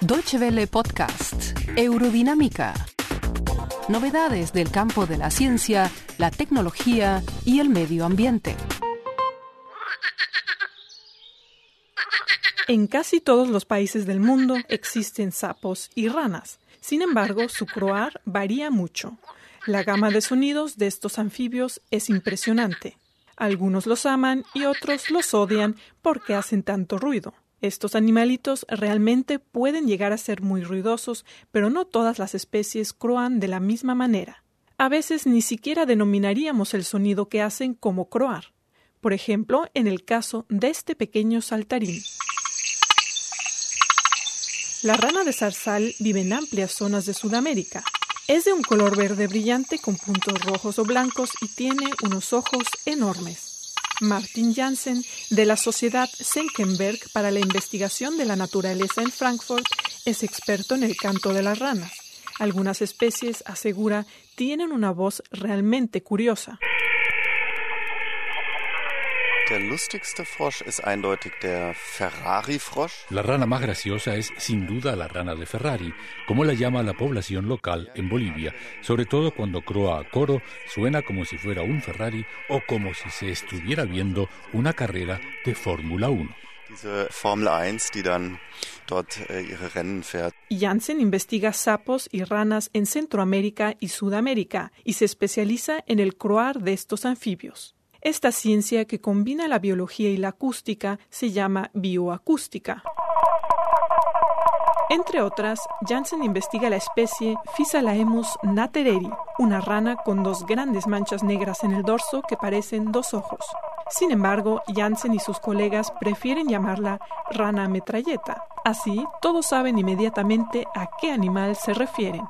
Deutsche Welle Podcast, Eurodinámica. Novedades del campo de la ciencia, la tecnología y el medio ambiente. En casi todos los países del mundo existen sapos y ranas. Sin embargo, su croar varía mucho. La gama de sonidos de estos anfibios es impresionante. Algunos los aman y otros los odian porque hacen tanto ruido. Estos animalitos realmente pueden llegar a ser muy ruidosos, pero no todas las especies croan de la misma manera. A veces ni siquiera denominaríamos el sonido que hacen como croar. Por ejemplo, en el caso de este pequeño saltarín. La rana de zarzal vive en amplias zonas de Sudamérica. Es de un color verde brillante con puntos rojos o blancos y tiene unos ojos enormes. Martin Janssen, de la Sociedad Senckenberg para la Investigación de la Naturaleza en Frankfurt, es experto en el canto de las ranas. Algunas especies, asegura, tienen una voz realmente curiosa. La rana más graciosa es sin duda la rana de Ferrari, como la llama la población local en Bolivia, sobre todo cuando croa a coro, suena como si fuera un Ferrari o como si se estuviera viendo una carrera de Fórmula 1. Janssen investiga sapos y ranas en Centroamérica y Sudamérica y se especializa en el croar de estos anfibios. Esta ciencia que combina la biología y la acústica se llama bioacústica. Entre otras, Janssen investiga la especie Physaelaemus natereri, una rana con dos grandes manchas negras en el dorso que parecen dos ojos. Sin embargo, Janssen y sus colegas prefieren llamarla rana metralleta. Así, todos saben inmediatamente a qué animal se refieren.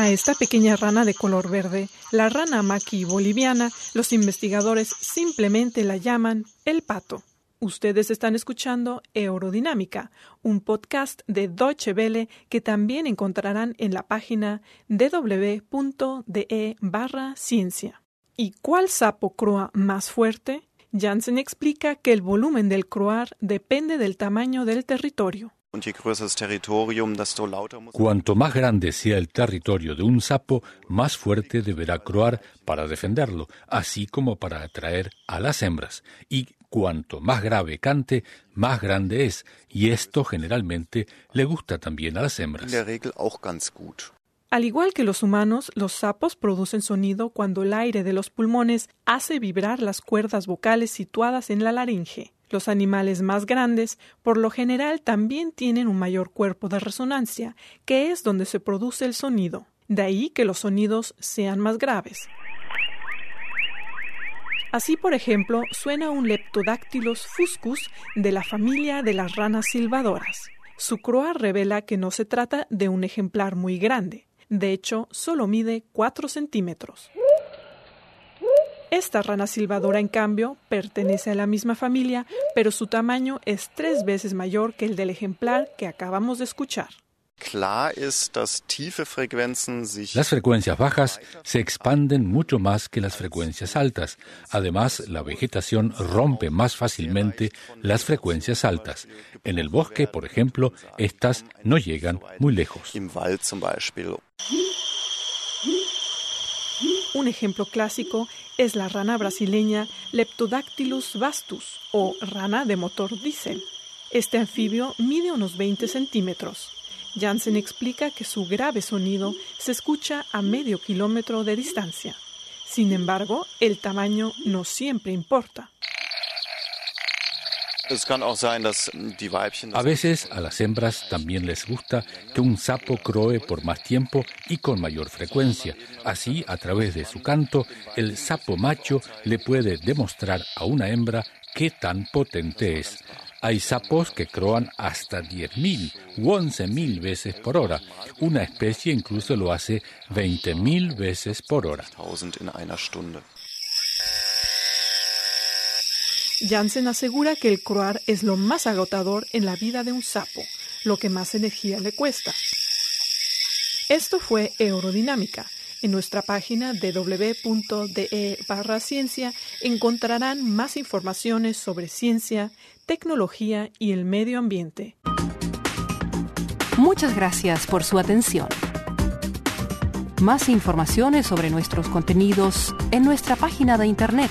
A esta pequeña rana de color verde, la rana maqui boliviana, los investigadores simplemente la llaman el pato. Ustedes están escuchando Eurodinámica, un podcast de Deutsche Welle que también encontrarán en la página www.de barra ciencia. ¿Y cuál sapo croa más fuerte? Janssen explica que el volumen del croar depende del tamaño del territorio. Cuanto más grande sea el territorio de un sapo, más fuerte deberá croar para defenderlo, así como para atraer a las hembras. Y cuanto más grave cante, más grande es, y esto generalmente le gusta también a las hembras. Al igual que los humanos, los sapos producen sonido cuando el aire de los pulmones hace vibrar las cuerdas vocales situadas en la laringe. Los animales más grandes, por lo general, también tienen un mayor cuerpo de resonancia, que es donde se produce el sonido. De ahí que los sonidos sean más graves. Así, por ejemplo, suena un Leptodactylus fuscus de la familia de las ranas silbadoras. Su croa revela que no se trata de un ejemplar muy grande. De hecho, solo mide 4 centímetros. Esta rana silbadora, en cambio, pertenece a la misma familia, pero su tamaño es tres veces mayor que el del ejemplar que acabamos de escuchar. Las frecuencias bajas se expanden mucho más que las frecuencias altas. Además, la vegetación rompe más fácilmente las frecuencias altas. En el bosque, por ejemplo, estas no llegan muy lejos. Un ejemplo clásico es la rana brasileña Leptodactylus vastus o rana de motor diésel. Este anfibio mide unos 20 centímetros. Janssen explica que su grave sonido se escucha a medio kilómetro de distancia. Sin embargo, el tamaño no siempre importa. A veces a las hembras también les gusta que un sapo croe por más tiempo y con mayor frecuencia. Así, a través de su canto, el sapo macho le puede demostrar a una hembra qué tan potente es. Hay sapos que croan hasta 10.000 u 11.000 veces por hora. Una especie incluso lo hace 20.000 veces por hora. Janssen asegura que el croar es lo más agotador en la vida de un sapo, lo que más energía le cuesta. Esto fue Eurodinámica. En nuestra página www.de barra ciencia encontrarán más informaciones sobre ciencia, tecnología y el medio ambiente. Muchas gracias por su atención. Más informaciones sobre nuestros contenidos en nuestra página de internet